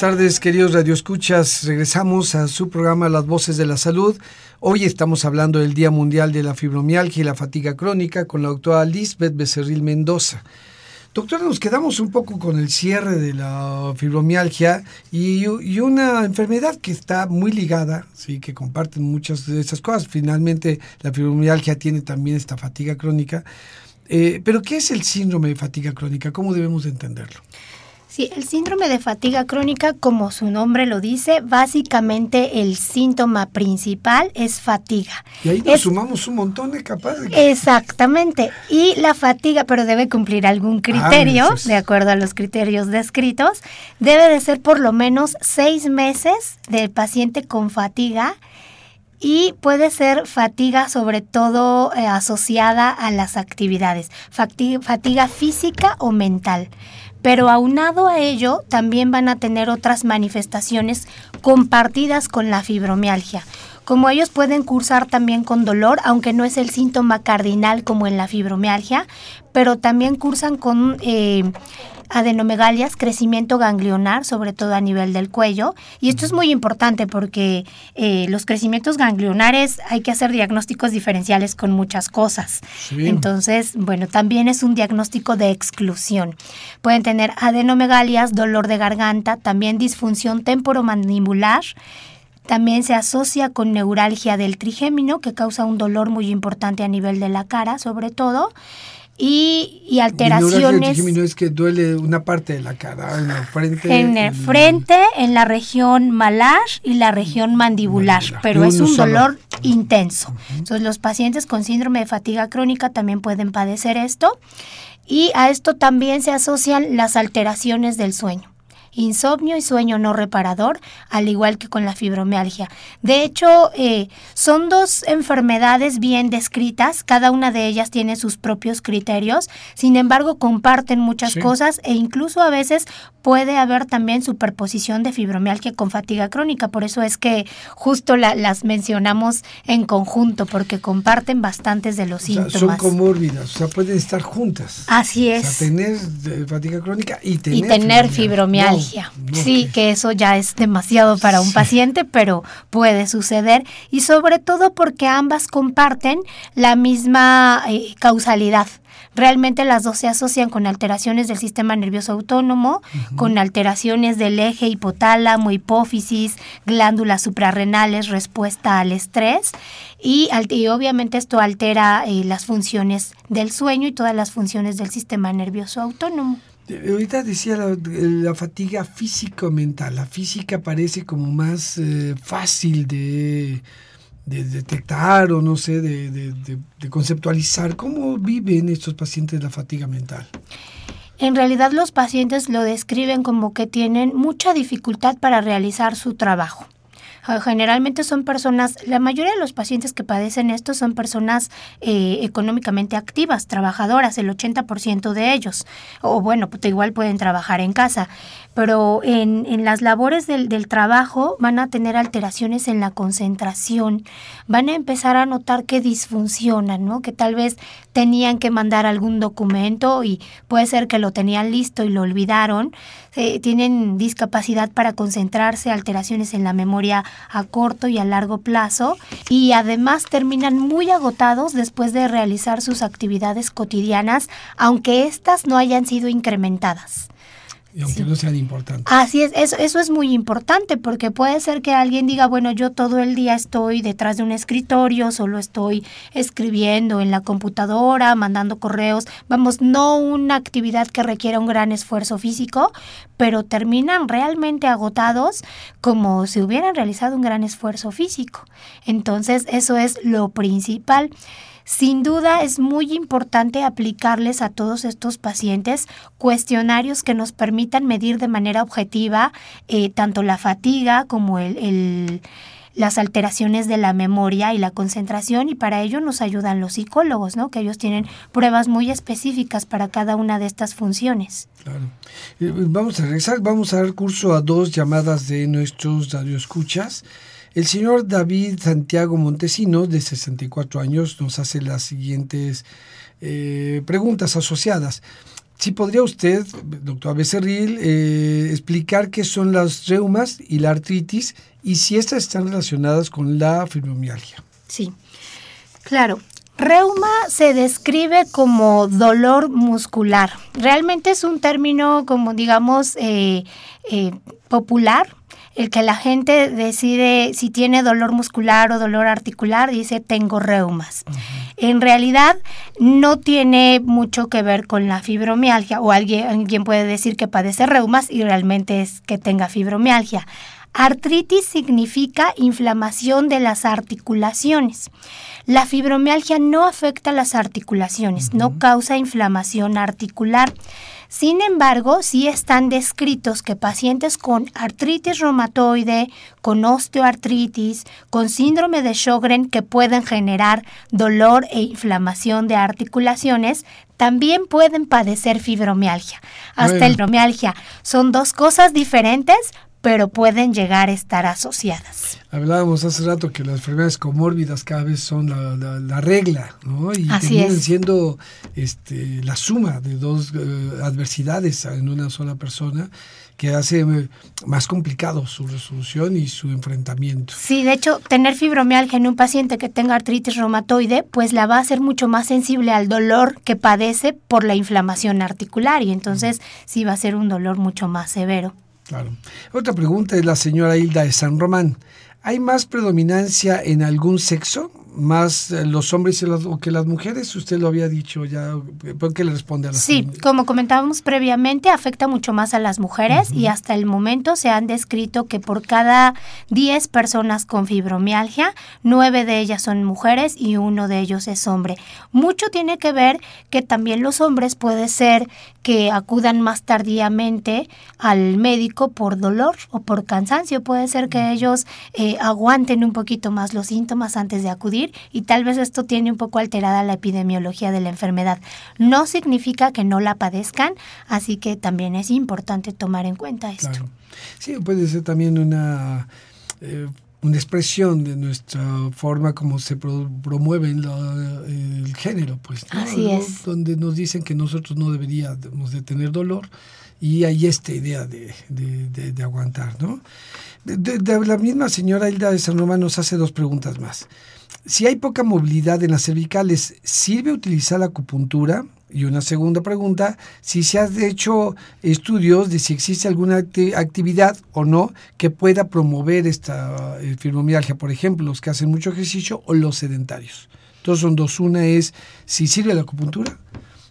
Buenas tardes, queridos radioescuchas. Regresamos a su programa Las Voces de la Salud. Hoy estamos hablando del Día Mundial de la Fibromialgia y la Fatiga Crónica con la doctora Lisbeth Becerril Mendoza. Doctora, nos quedamos un poco con el cierre de la fibromialgia y, una enfermedad que está muy ligada, sí, que comparten muchas de esas cosas. Finalmente, la fibromialgia tiene también esta fatiga crónica. Eh, pero, ¿qué es el síndrome de fatiga crónica? ¿Cómo debemos entenderlo? Sí, el síndrome de fatiga crónica, como su nombre lo dice, básicamente el síntoma principal es fatiga. Y ahí nos sumamos un montón de capaces. Exactamente. Y la fatiga, pero debe cumplir algún criterio, ah, de acuerdo a los criterios descritos, debe de ser por lo menos seis meses del paciente con fatiga y puede ser fatiga sobre todo eh, asociada a las actividades, fatiga física o mental pero aunado a ello también van a tener otras manifestaciones compartidas con la fibromialgia, como ellos pueden cursar también con dolor, aunque no es el síntoma cardinal como en la fibromialgia, pero también cursan con eh, adenomegalias, crecimiento ganglionar, sobre todo a nivel del cuello. Y esto es muy importante porque eh, los crecimientos ganglionares hay que hacer diagnósticos diferenciales con muchas cosas. Entonces, bueno, también es un diagnóstico de exclusión. Pueden tener adenomegalias, dolor de garganta, también disfunción temporomandibular. También se asocia con neuralgia del trigémino, que causa un dolor muy importante a nivel de la cara, sobre todo y, y alteraciones. es que duele una parte de la cara, en el frente. En el frente, en la región malar y la región mandibular, pero es un dolor intenso. Entonces los pacientes con síndrome de fatiga crónica también pueden padecer esto y a esto también se asocian las alteraciones del sueño insomnio y sueño no reparador, al igual que con la fibromialgia. De hecho, eh, son dos enfermedades bien descritas, cada una de ellas tiene sus propios criterios, sin embargo comparten muchas cosas e incluso a veces puede haber también superposición de fibromialgia con fatiga crónica, por eso es que justo las mencionamos en conjunto, porque comparten bastantes de los síntomas. son comórbidas, o sea, pueden estar juntas. Así es. O sea, tener eh, fatiga crónica y tener, y tener fibromialgia. Sí, que eso ya es demasiado para un paciente, pero puede suceder. Y sobre todo porque ambas comparten la misma eh, causalidad. Realmente las dos se asocian con alteraciones del sistema nervioso autónomo, con alteraciones del eje hipotálamo, hipófisis, glándulas suprarrenales, respuesta al estrés. Y, obviamente esto altera eh, las funciones del sueño y todas las funciones del sistema nervioso autónomo. Ahorita decía la, fatiga físico-mental. La física parece como más eh, fácil de, detectar o no sé, de, conceptualizar. ¿Cómo viven estos pacientes la fatiga mental? En realidad los pacientes lo describen como que tienen mucha dificultad para realizar su trabajo. Ah, generalmente son personas, la mayoría de los pacientes que padecen esto son personas eh, económicamente activas, trabajadoras, el 80% de ellos. O bueno, pues igual pueden trabajar en casa, pero en, las labores del, del, trabajo van a tener alteraciones en la concentración, van a empezar a notar que disfuncionan, ¿no? Que tal vez tenían que mandar algún documento y puede ser que lo tenían listo y lo olvidaron, eh, tienen discapacidad para concentrarse, alteraciones en la memoria a corto y a largo plazo y además terminan muy agotados después de realizar sus actividades cotidianas, aunque éstas no hayan sido incrementadas. Y aunque no sean importantes. Así es, eso, eso es muy importante porque puede ser que alguien diga, bueno, yo todo el día estoy detrás de un escritorio, solo estoy escribiendo en la computadora, mandando correos, vamos, no una actividad que requiera un gran esfuerzo físico, pero terminan realmente agotados como si hubieran realizado un gran esfuerzo físico. Entonces, eso es lo principal. Sin duda es muy importante aplicarles a todos estos pacientes cuestionarios que nos permitan medir de manera objetiva eh, tanto la fatiga como el, las alteraciones de la memoria y la concentración y para ello nos ayudan los psicólogos, ¿no? Que ellos tienen pruebas muy específicas para cada una de estas funciones. Claro. Eh, vamos a regresar, vamos a dar curso a dos llamadas de nuestros radioescuchas. El señor David Santiago Montesinos, de 64 años, nos hace las siguientes eh, preguntas asociadas. Si podría usted, doctor Becerril, eh, explicar qué son las reumas y la artritis y si estas están relacionadas con la fibromialgia. Sí, claro. Reuma se describe como dolor muscular. Realmente es un término, como digamos, eh, popular el que la gente decide si tiene dolor muscular o dolor articular, dice tengo reumas. En realidad no tiene mucho que ver con la fibromialgia o alguien, alguien puede decir que padece reumas y realmente es que tenga fibromialgia. Artritis significa inflamación de las articulaciones. La fibromialgia no afecta las articulaciones, no causa inflamación articular. Sin embargo, sí están descritos que pacientes con artritis reumatoide, con osteoartritis, con síndrome de Sjögren que pueden generar dolor e inflamación de articulaciones, también pueden padecer fibromialgia. Hasta el fibromialgia son dos cosas diferentes, pero pueden llegar a estar asociadas. Hablábamos hace rato que las enfermedades comórbidas cada vez son la, regla, ¿no? Y Así terminan siendo este, la suma de dos eh, adversidades en una sola persona que hace eh, más complicado su resolución y su enfrentamiento. Sí, de hecho, tener fibromialgia en un paciente que tenga artritis reumatoide, pues la va a hacer mucho más sensible al dolor que padece por la inflamación articular y entonces sí va a ser un dolor mucho más severo. Claro. Otra pregunta es la señora Hilda de San Román. ¿Hay más predominancia en algún sexo? Más eh, los hombres o que las mujeres? Usted lo había dicho ya. ¿Por qué le responde a la Sí, como comentábamos previamente, afecta mucho más a las mujeres y hasta el momento se han descrito que por cada 10 personas con fibromialgia, 9 de ellas son mujeres y uno de ellos es hombre. Mucho tiene que ver que también los hombres puede ser que acudan más tardíamente al médico por dolor o por cansancio. Puede ser que ellos eh, aguanten un poquito más los síntomas antes de acudir y tal vez esto tiene un poco alterada la epidemiología de la enfermedad. No significa que no la padezcan, así que también es importante tomar en cuenta esto. Sí, puede ser también una... Eh, una expresión de nuestra forma como se promueve el género, pues, Así es. Donde nos dicen que nosotros no deberíamos de tener dolor y hay esta idea de, de, aguantar, ¿no? De, la misma señora Hilda de San Román nos hace dos preguntas más si hay poca movilidad en las cervicales, ¿sirve utilizar la acupuntura? Y una segunda pregunta, si se han hecho estudios de si existe alguna actividad o no que pueda promover esta eh, fibromialgia, por ejemplo, los que hacen mucho ejercicio o los sedentarios. Entonces son dos. Una es si sirve la acupuntura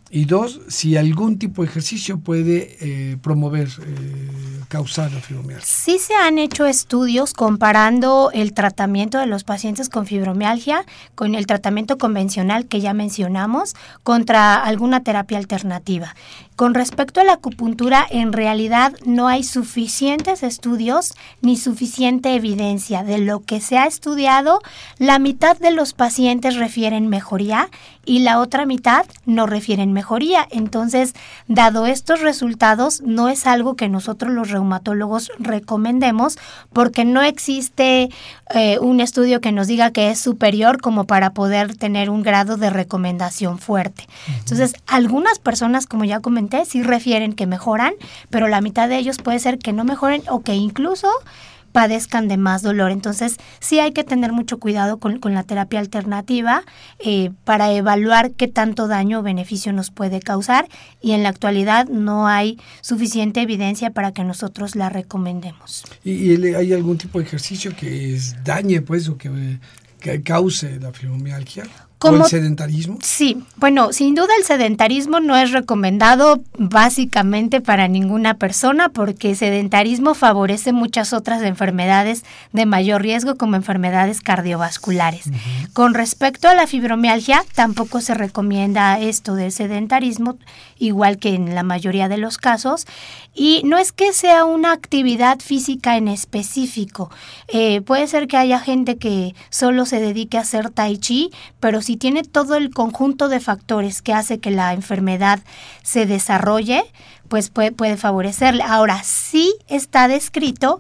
y dos, si algún tipo de ejercicio puede eh, promover, eh, causar la fibromialgia. Sí se han hecho estudios comparando el tratamiento de los pacientes con fibromialgia con el tratamiento convencional que ya mencionamos contra alguna terapia alternativa. Con respecto a la acupuntura, en realidad no hay suficientes estudios ni suficiente evidencia. De lo que se ha estudiado, la mitad de los pacientes refieren mejoría y la otra mitad no refieren mejoría. Entonces, dado estos resultados, no es algo que nosotros los reumatólogos recomendemos porque no existe eh, un estudio que nos diga que es superior como para poder tener un grado de recomendación fuerte. Entonces, algunas personas, como ya comenté, sí refieren que mejoran, pero la mitad de ellos puede ser que no mejoren o que incluso padezcan de más dolor. Entonces, sí hay que tener mucho cuidado con, la terapia alternativa eh, para evaluar qué tanto daño o beneficio nos puede causar y en la actualidad no hay suficiente evidencia para que nosotros la recomendemos. ¿Y, hay algún tipo de ejercicio que dañe, pues, o que, que cause la fibromialgia? El sedentarismo? Sí, bueno, sin duda el sedentarismo no es recomendado básicamente para ninguna persona porque el sedentarismo favorece muchas otras enfermedades de mayor riesgo como enfermedades cardiovasculares. Con respecto a la fibromialgia, tampoco se recomienda esto del sedentarismo, igual que en la mayoría de los casos, y no es que sea una actividad física en específico. Eh, puede ser que haya gente que solo se dedique a hacer tai chi, pero si tiene todo el conjunto de factores que hace que la enfermedad se desarrolle, pues puede, puede favorecerle. Ahora, sí está descrito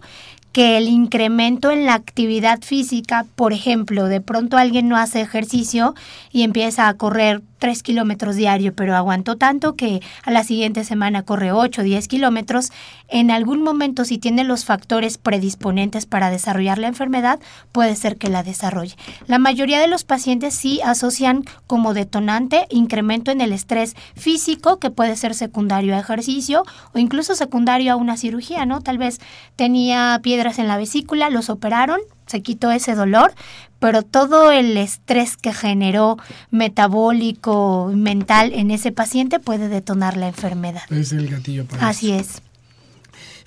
que el incremento en la actividad física, por ejemplo, de pronto alguien no hace ejercicio y empieza a correr 3 kilómetros diario, pero aguantó tanto que a la siguiente semana corre 8 o 10 kilómetros, en algún momento si tiene los factores predisponentes para desarrollar la enfermedad, puede ser que la desarrolle. La mayoría de los pacientes sí asocian como detonante incremento en el estrés físico, que puede ser secundario a ejercicio o incluso secundario a una cirugía, ¿no? Tal vez tenía piedras en la vesícula, los operaron, se quitó ese dolor, pero todo el estrés que generó metabólico, mental en ese paciente puede detonar la enfermedad. Es el gatillo para Así es.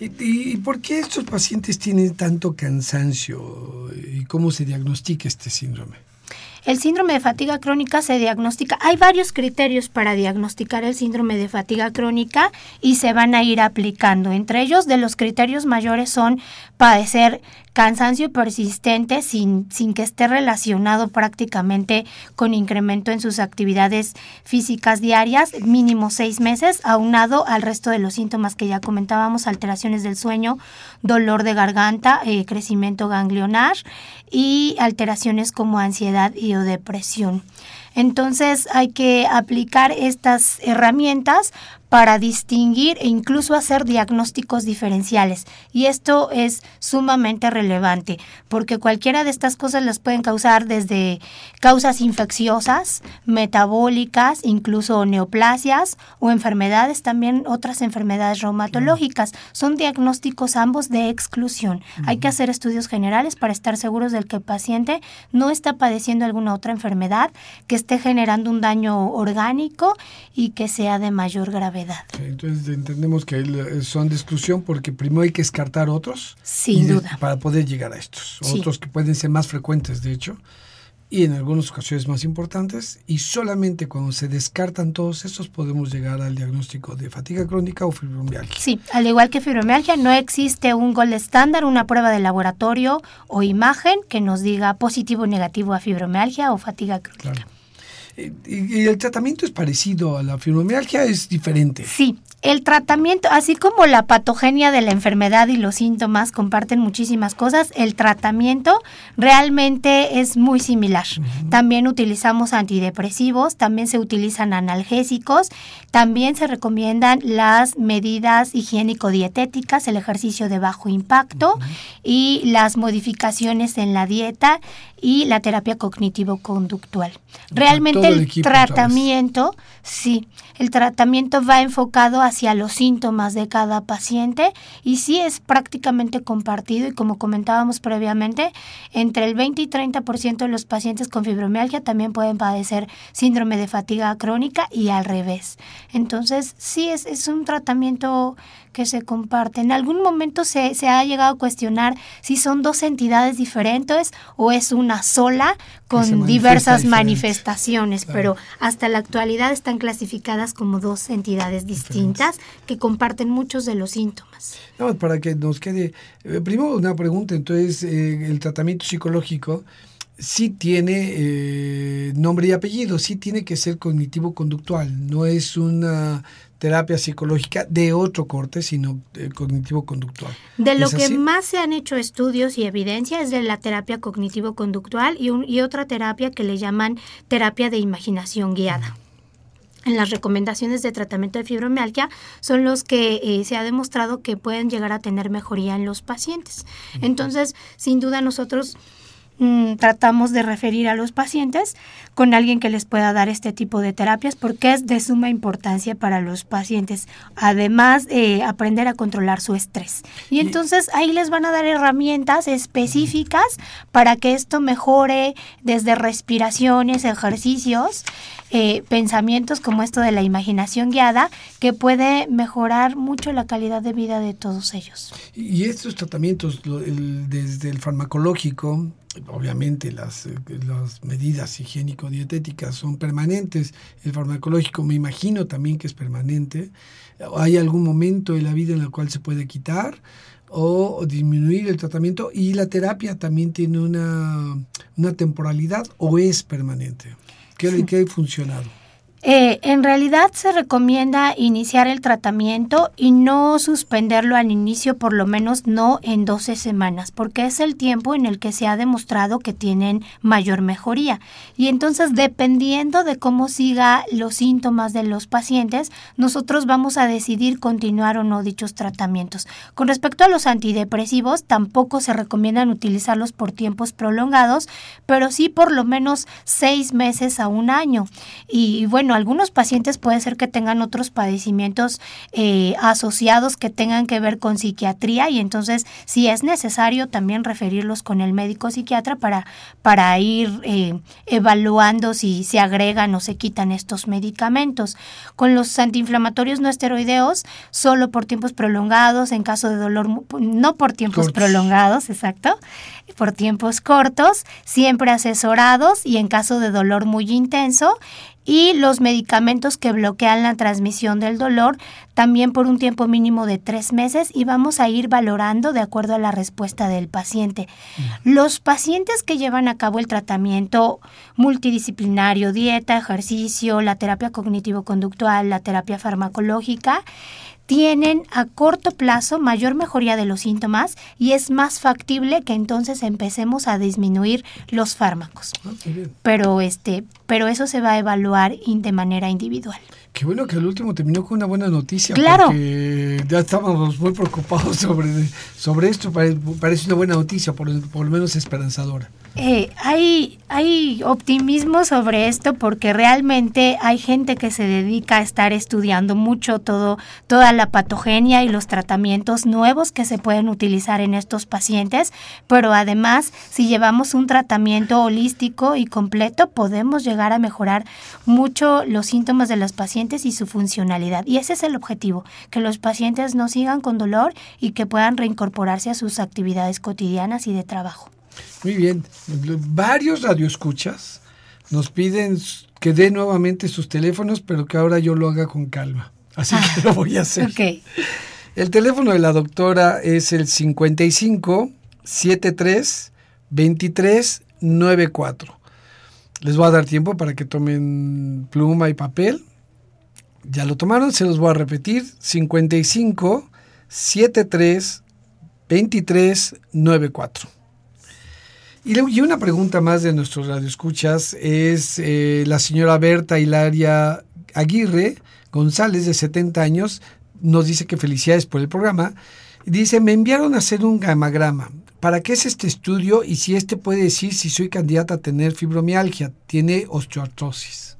¿Y, por qué estos pacientes tienen tanto cansancio y cómo se diagnostica este síndrome? El síndrome de fatiga crónica se diagnostica, hay varios criterios para diagnosticar el síndrome de fatiga crónica y se van a ir aplicando. Entre ellos, de los criterios mayores son padecer cansancio persistente sin, sin que esté relacionado prácticamente con incremento en sus actividades físicas diarias, mínimo seis meses, aunado al resto de los síntomas que ya comentábamos, alteraciones del sueño, dolor de garganta, eh, crecimiento ganglionar y alteraciones como ansiedad y o depresión. Entonces hay que aplicar estas herramientas para distinguir e incluso hacer diagnósticos diferenciales. Y esto es sumamente relevante porque cualquiera de estas cosas las pueden causar desde causas infecciosas, metabólicas, incluso neoplasias o enfermedades, también otras enfermedades reumatológicas. Son diagnósticos ambos de exclusión. Hay que hacer estudios generales para estar seguros del que el paciente no está padeciendo alguna otra enfermedad que esté generando un daño orgánico y que sea de mayor gravedad entonces entendemos que eh, son de exclusión porque primero hay que descartar otros. Sin duda. Para poder llegar a estos. Otros que pueden ser más frecuentes, de hecho, y en algunas ocasiones más importantes. Y solamente cuando se descartan todos estos podemos llegar al diagnóstico de fatiga crónica o fibromialgia. Sí, al igual que fibromialgia, no existe un gol estándar, una prueba de laboratorio o imagen que nos diga positivo o negativo a fibromialgia o fatiga crónica. ¿Y el tratamiento es parecido a la fibromialgia? ¿Es diferente? Sí, el tratamiento, así como la patogenia de la enfermedad y los síntomas comparten muchísimas cosas, el tratamiento realmente es muy similar. También utilizamos antidepresivos, también se utilizan analgésicos, también se recomiendan las medidas higiénico-dietéticas, el ejercicio de bajo impacto y las modificaciones en la dieta y la terapia cognitivo-conductual. Realmente el, tratamiento, sí, el tratamiento va enfocado hacia los síntomas de cada paciente y sí es prácticamente compartido y como comentábamos previamente, entre el 20 y 30% de los pacientes con fibromialgia también pueden padecer síndrome de fatiga crónica y al revés. Entonces, sí es, es un tratamiento que se comparte. En algún momento se, se ha llegado a cuestionar si son dos entidades diferentes o es una sola con diversas manifestaciones, pero hasta la actualidad están clasificadas como dos entidades distintas que comparten muchos de los síntomas. No, para que nos quede, eh, primero una pregunta, entonces eh, el tratamiento psicológico sí tiene eh, nombre y apellido, sí tiene que ser cognitivo-conductual, no es una terapia psicológica de otro corte, sino eh, cognitivo-conductual. De lo que más se han hecho estudios y evidencia es de la terapia cognitivo-conductual y, y otra terapia que le llaman terapia de imaginación guiada. En las recomendaciones de tratamiento de fibromialgia son los que eh, se ha demostrado que pueden llegar a tener mejoría en los pacientes. Entonces, sin duda nosotros Mm, tratamos de referir a los pacientes con alguien que les pueda dar este tipo de terapias porque es de suma importancia para los pacientes. Además, eh, aprender a controlar su estrés. Y entonces ahí les van a dar herramientas específicas para que esto mejore desde respiraciones, ejercicios, eh, pensamientos como esto de la imaginación guiada, que puede mejorar mucho la calidad de vida de todos ellos. Y estos tratamientos, desde el farmacológico, obviamente las, eh, las medidas higiénico-dietéticas son permanentes, el farmacológico me imagino también que es permanente. ¿Hay algún momento en la vida en el cual se puede quitar o disminuir el tratamiento? ¿Y la terapia también tiene una, una temporalidad o es permanente? ¿Qué, ¿Qué ha funcionado? Eh, en realidad se recomienda iniciar el tratamiento y no suspenderlo al inicio, por lo menos no en 12 semanas, porque es el tiempo en el que se ha demostrado que tienen mayor mejoría. Y entonces, dependiendo de cómo siga los síntomas de los pacientes, nosotros vamos a decidir continuar o no dichos tratamientos. Con respecto a los antidepresivos, tampoco se recomiendan utilizarlos por tiempos prolongados, pero sí por lo menos seis meses a un año. Y bueno, bueno, algunos pacientes puede ser que tengan otros padecimientos eh, asociados que tengan que ver con psiquiatría y entonces si es necesario también referirlos con el médico psiquiatra para, para ir eh, evaluando si se agregan o se quitan estos medicamentos. Con los antiinflamatorios no esteroideos, solo por tiempos prolongados, en caso de dolor, no por tiempos prolongados, exacto, por tiempos cortos, siempre asesorados y en caso de dolor muy intenso y los medicamentos que bloquean la transmisión del dolor también por un tiempo mínimo de tres meses y vamos a ir valorando de acuerdo a la respuesta del paciente. Los pacientes que llevan a cabo el tratamiento multidisciplinario, dieta, ejercicio, la terapia cognitivo-conductual, la terapia farmacológica, tienen a corto plazo mayor mejoría de los síntomas y es más factible que entonces empecemos a disminuir los fármacos. Ah, pero este, pero eso se va a evaluar de manera individual. Qué bueno que el último terminó con una buena noticia. Claro. Porque ya estábamos muy preocupados sobre, sobre esto. Parece una buena noticia, por, por lo menos esperanzadora. Eh, hay, hay optimismo sobre esto porque realmente hay gente que se dedica a estar estudiando mucho todo, toda la patogenia y los tratamientos nuevos que se pueden utilizar en estos pacientes, pero además si llevamos un tratamiento holístico y completo podemos llegar a mejorar mucho los síntomas de los pacientes y su funcionalidad. Y ese es el objetivo, que los pacientes no sigan con dolor y que puedan reincorporarse a sus actividades cotidianas y de trabajo. Muy bien. Varios radioescuchas nos piden que dé nuevamente sus teléfonos, pero que ahora yo lo haga con calma. Así que lo voy a hacer. El teléfono de la doctora es el 55 73 23 94. Les voy a dar tiempo para que tomen pluma y papel. Ya lo tomaron, se los voy a repetir. 55 73 23 94. Y, una pregunta más de nuestros radioescuchas es eh, la señora Berta Hilaria Aguirre González, de 70 años, nos dice que felicidades por el programa. Dice, me enviaron a hacer un gamagrama. ¿Para qué es este estudio y si este puede decir si soy candidata a tener fibromialgia? Tiene osteoartrosis.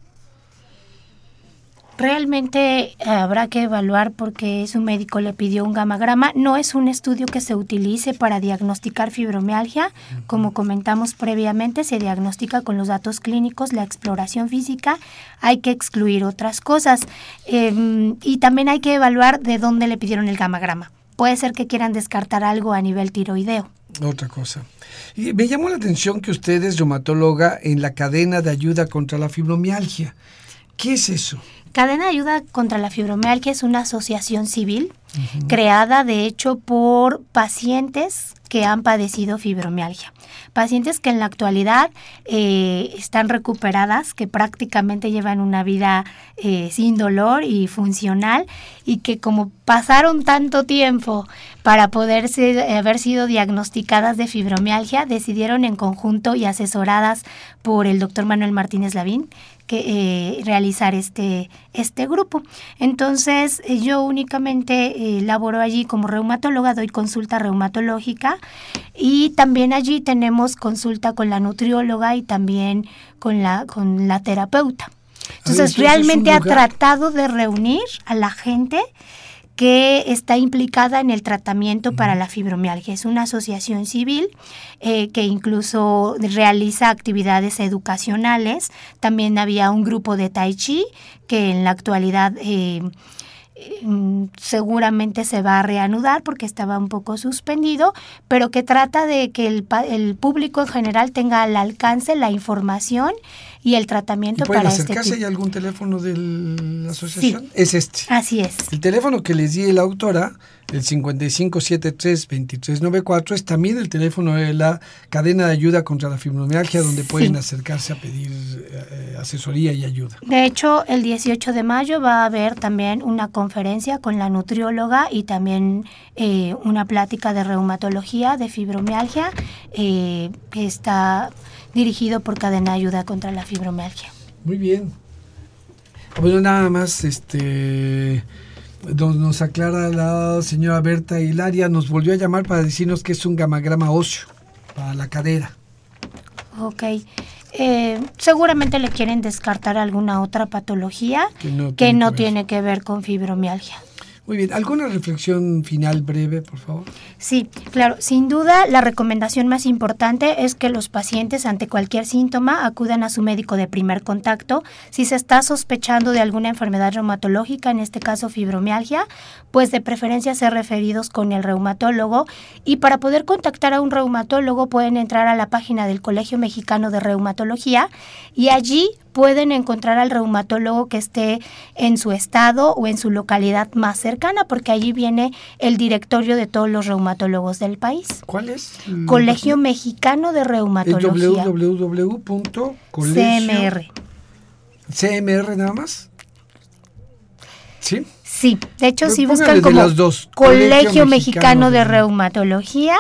Realmente eh, habrá que evaluar porque su médico le pidió un gamagrama. No es un estudio que se utilice para diagnosticar fibromialgia. Como comentamos previamente, se diagnostica con los datos clínicos, la exploración física. Hay que excluir otras cosas. Em, y también hay que evaluar de dónde le pidieron el gamagrama. Puede ser que quieran descartar algo a nivel tiroideo. Otra cosa. Y me llamó la atención que usted es reumatóloga en la cadena de ayuda contra la fibromialgia. ¿Qué es eso? Cadena de Ayuda contra la Fibromialgia es una asociación civil creada de hecho por pacientes que han padecido fibromialgia. Pacientes que en la actualidad eh, están recuperadas, que prácticamente llevan una vida eh, sin dolor y funcional y que como pasaron tanto tiempo para poder haber sido diagnosticadas de fibromialgia, decidieron en conjunto y asesoradas por el doctor Manuel Martínez Lavín, que eh, realizar este, este grupo. Entonces, eh, yo únicamente eh, laboro allí como reumatóloga, doy consulta reumatológica y también allí tenemos consulta con la nutrióloga y también con la, con la terapeuta. Entonces, realmente ha tratado de reunir a la gente que está implicada en el tratamiento para la fibromialgia. Es una asociación civil eh, que incluso realiza actividades educacionales. También había un grupo de tai chi que en la actualidad... Eh, seguramente se va a reanudar porque estaba un poco suspendido, pero que trata de que el, el público en general tenga al alcance la información y el tratamiento para este acercarse? ¿Hay algún teléfono de la asociación? Es este. Así es. El teléfono que les di la autora, el 5573-2394, es también el teléfono de la cadena de ayuda contra la fibromialgia, donde pueden acercarse a pedir eh, asesoría y ayuda. De hecho, el 18 de mayo va a haber también una conferencia con la nutrióloga y también eh, una plática de reumatología, de fibromialgia, eh, que está dirigido por Cadena Ayuda contra la Fibromialgia. Muy bien. Bueno, nada más, este nos, aclara la señora Berta Hilaria, nos volvió a llamar para decirnos que es un gamagrama óseo para la cadera. Ok. eh, seguramente le quieren descartar alguna otra patología que no, tiene que ver con fibromialgia. Muy bien, ¿alguna reflexión final breve, por favor? Sí, claro, sin duda la recomendación más importante es que los pacientes ante cualquier síntoma acudan a su médico de primer contacto. Si se está sospechando de alguna enfermedad reumatológica, en este caso fibromialgia, pues de preferencia ser referidos con el reumatólogo y para poder contactar a un reumatólogo pueden entrar a la página del Colegio Mexicano de Reumatología y allí pueden encontrar al reumatólogo que esté en su estado o en su localidad más cercana, porque allí viene el directorio de todos los reumatólogos del país. ¿Cuál es? Colegio Mexicano de Reumatología. www.colegio... CMR. nada más? ¿Sí? Sí, de hecho si buscan como Colegio, Mexicano, de Reumatología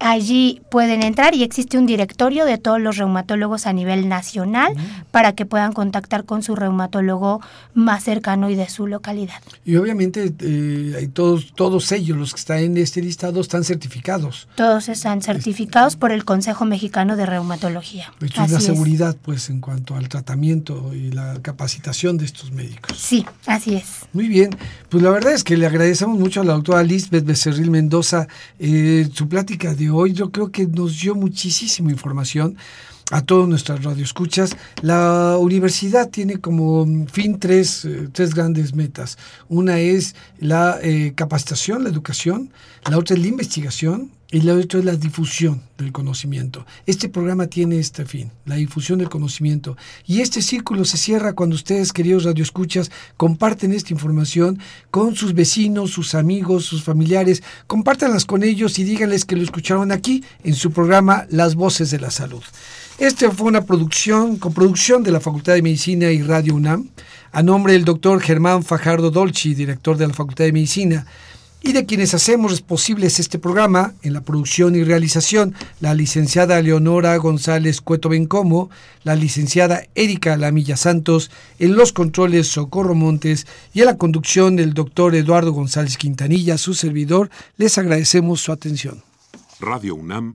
Allí pueden entrar y existe un directorio de todos los reumatólogos a nivel nacional para que puedan contactar con su reumatólogo más cercano y de su localidad. Y obviamente eh, todos, todos ellos, los que están en este listado, están certificados. Todos están certificados por el Consejo Mexicano de Reumatología. Esto es la seguridad, pues, en cuanto al tratamiento y la capacitación de estos médicos. Sí, así es. Muy bien. Pues la verdad es que le agradecemos mucho a la doctora Lisbeth Becerril Mendoza eh, su plática de hoy. Yo creo que nos dio muchísima información a todos nuestras radioescuchas. La universidad tiene como fin tres, eh, tres grandes metas. Una es la eh, capacitación, la educación, la otra es la investigación y la otra es la difusión del conocimiento. Este programa tiene este fin, la difusión del conocimiento. Y este círculo se cierra cuando ustedes, queridos radioescuchas, comparten esta información con sus vecinos, sus amigos, sus familiares. Compártanlas con ellos y díganles que lo escucharon aquí en su programa Las Voces de la Salud. Esta fue una producción, coproducción de la Facultad de Medicina y Radio UNAM, a nombre del doctor Germán Fajardo Dolci, director de la Facultad de Medicina y de quienes hacemos posibles este programa en la producción y realización, la licenciada Leonora González Cueto Bencomo, la licenciada Erika Lamilla Santos, en los controles Socorro Montes y en la conducción del doctor Eduardo González Quintanilla, su servidor, les agradecemos su atención. Radio UNAM